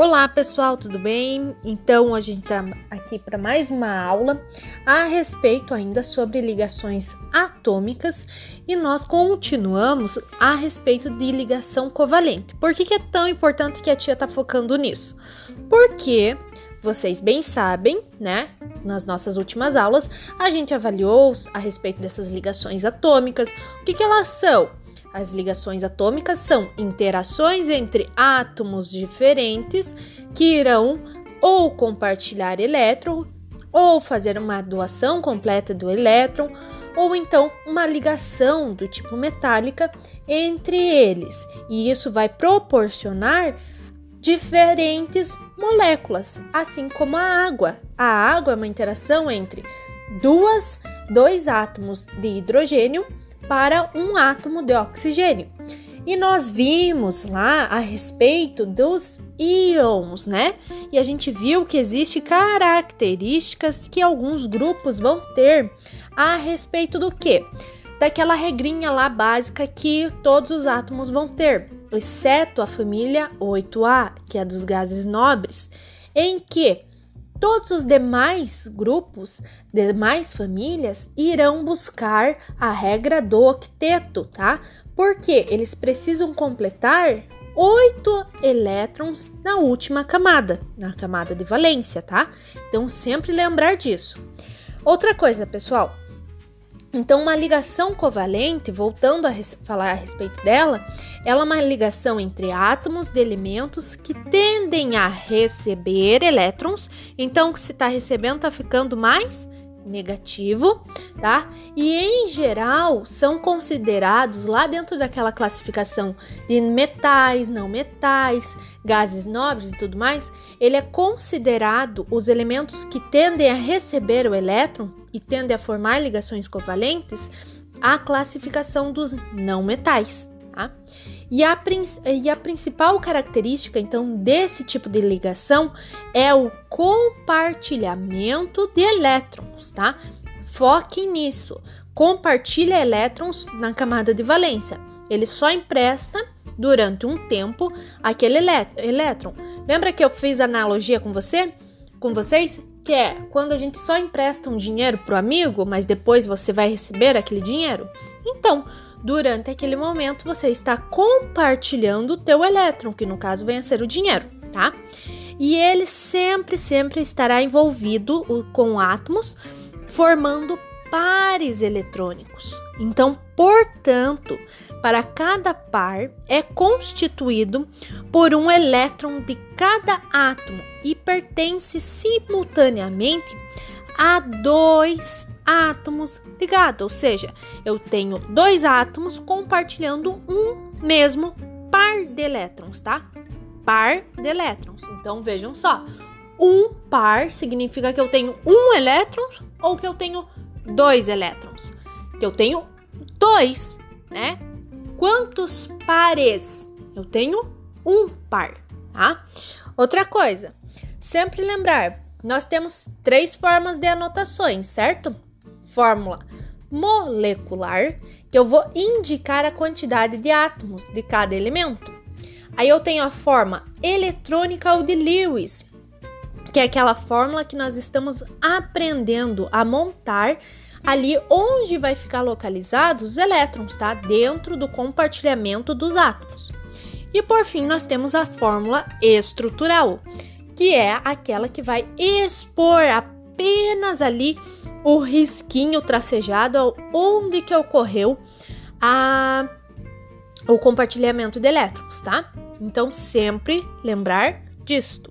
Olá pessoal, tudo bem? Então a gente está aqui para mais uma aula a respeito ainda sobre ligações atômicas e nós continuamos a respeito de ligação covalente. Por que, que é tão importante que a tia está focando nisso? Porque vocês bem sabem, né? Nas nossas últimas aulas a gente avaliou a respeito dessas ligações atômicas, o que, que elas são? As ligações atômicas são interações entre átomos diferentes que irão ou compartilhar elétron, ou fazer uma doação completa do elétron, ou então uma ligação do tipo metálica entre eles. E isso vai proporcionar diferentes moléculas, assim como a água. A água é uma interação entre duas, dois átomos de hidrogênio para um átomo de oxigênio. E nós vimos lá a respeito dos íons, né? E a gente viu que existe características que alguns grupos vão ter a respeito do que? Daquela regrinha lá básica que todos os átomos vão ter, exceto a família 8A, que é dos gases nobres, em que Todos os demais grupos, demais famílias, irão buscar a regra do octeto, tá? Porque eles precisam completar oito elétrons na última camada, na camada de valência, tá? Então, sempre lembrar disso. Outra coisa, pessoal, então, uma ligação covalente, voltando a falar a respeito dela, ela é uma ligação entre átomos de elementos que tendem a receber elétrons. Então, se está recebendo, está ficando mais negativo, tá? E em geral são considerados lá dentro daquela classificação de metais, não metais, gases nobres e tudo mais, ele é considerado os elementos que tendem a receber o elétron e tendem a formar ligações covalentes, a classificação dos não metais, tá? E a, e a principal característica, então, desse tipo de ligação é o compartilhamento de elétrons, tá? Foquem nisso. Compartilha elétrons na camada de valência. Ele só empresta durante um tempo aquele elétron. Lembra que eu fiz analogia com você? Com vocês? Que é quando a gente só empresta um dinheiro pro amigo, mas depois você vai receber aquele dinheiro? Então, durante aquele momento você está compartilhando o teu elétron, que no caso vem a ser o dinheiro, tá? E ele sempre, sempre estará envolvido com átomos, formando pares eletrônicos. Então, portanto, para cada par é constituído por um elétron de cada átomo e pertence simultaneamente a dois átomos ligados, ou seja, eu tenho dois átomos compartilhando um mesmo par de elétrons, tá? Par de elétrons. Então vejam só, um par significa que eu tenho um elétron ou que eu tenho dois elétrons. Que eu tenho dois, né? Quantos pares? Eu tenho um par, tá? Outra coisa, sempre lembrar, nós temos três formas de anotações, certo? Fórmula molecular, que eu vou indicar a quantidade de átomos de cada elemento. Aí eu tenho a forma eletrônica ou de Lewis, que é aquela fórmula que nós estamos aprendendo a montar ali onde vai ficar localizados os elétrons, tá? Dentro do compartilhamento dos átomos. E por fim, nós temos a fórmula estrutural, que é aquela que vai expor apenas ali o risquinho tracejado onde que ocorreu a, o compartilhamento de elétrons, tá? Então, sempre lembrar disto.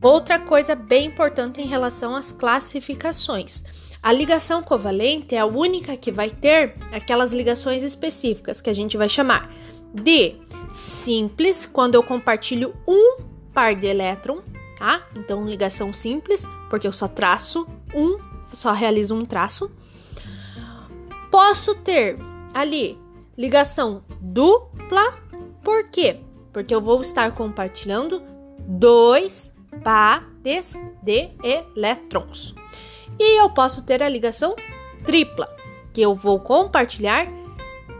Outra coisa bem importante em relação às classificações. A ligação covalente é a única que vai ter aquelas ligações específicas que a gente vai chamar de simples, quando eu compartilho um par de elétron, tá? Então, ligação simples, porque eu só traço um só realizo um traço. Posso ter ali ligação dupla, por quê? Porque eu vou estar compartilhando dois pares de elétrons. E eu posso ter a ligação tripla, que eu vou compartilhar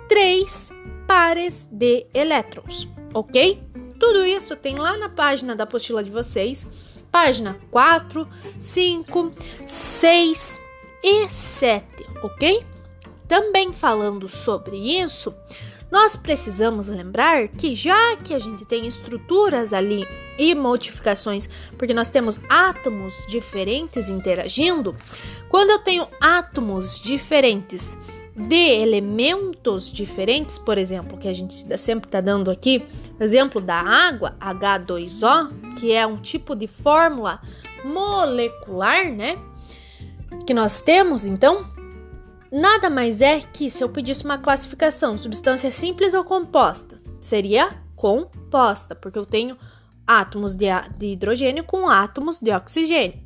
três pares de elétrons, ok? Tudo isso tem lá na página da apostila de vocês, página 4, 5, 6 e 7, ok? Também falando sobre isso, nós precisamos lembrar que já que a gente tem estruturas ali e modificações, porque nós temos átomos diferentes interagindo, quando eu tenho átomos diferentes de elementos diferentes, por exemplo, que a gente sempre está dando aqui, exemplo da água, H2O, que é um tipo de fórmula molecular, né? Que nós temos, então, nada mais é que se eu pedisse uma classificação, substância simples ou composta, seria composta, porque eu tenho átomos de, de hidrogênio com átomos de oxigênio.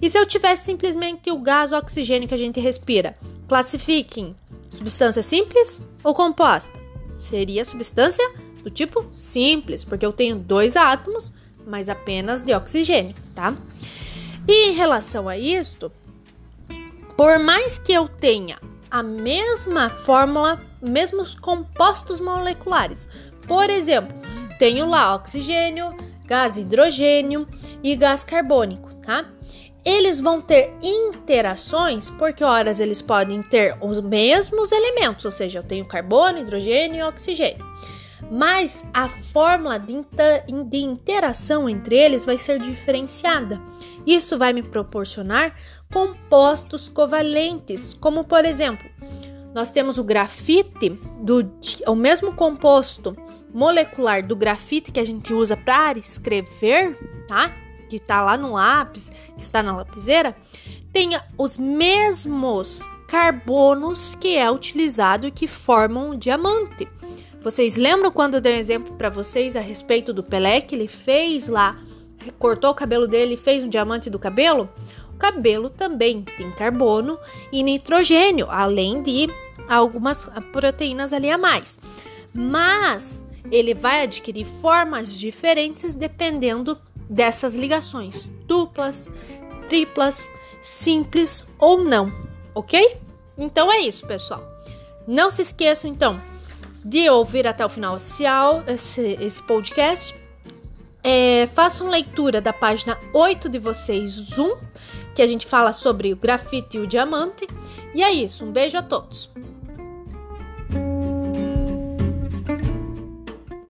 E se eu tivesse simplesmente o gás oxigênio que a gente respira, classifiquem substância simples ou composta? Seria substância do tipo simples, porque eu tenho dois átomos, mas apenas de oxigênio, tá? E em relação a isto, por mais que eu tenha a mesma fórmula, mesmos compostos moleculares, por exemplo, tenho lá oxigênio, gás hidrogênio e gás carbônico, tá? Eles vão ter interações porque horas eles podem ter os mesmos elementos, ou seja, eu tenho carbono, hidrogênio e oxigênio. Mas a fórmula de, de interação entre eles vai ser diferenciada. Isso vai me proporcionar compostos covalentes, como por exemplo, nós temos o grafite, do, o mesmo composto molecular do grafite que a gente usa para escrever, tá? Que está lá no lápis, que está na lapiseira, tenha os mesmos carbonos que é utilizado e que formam o diamante. Vocês lembram quando eu dei um exemplo para vocês a respeito do Pelé que ele fez lá, cortou o cabelo dele e fez um diamante do cabelo? O cabelo também tem carbono e nitrogênio, além de algumas proteínas ali a mais. Mas ele vai adquirir formas diferentes dependendo dessas ligações, duplas, triplas, simples ou não, ok? Então é isso, pessoal. Não se esqueçam, então, de ouvir até o final esse, esse podcast. É, façam leitura da página 8 de vocês, Zoom, que a gente fala sobre o grafite e o diamante. E é isso, um beijo a todos.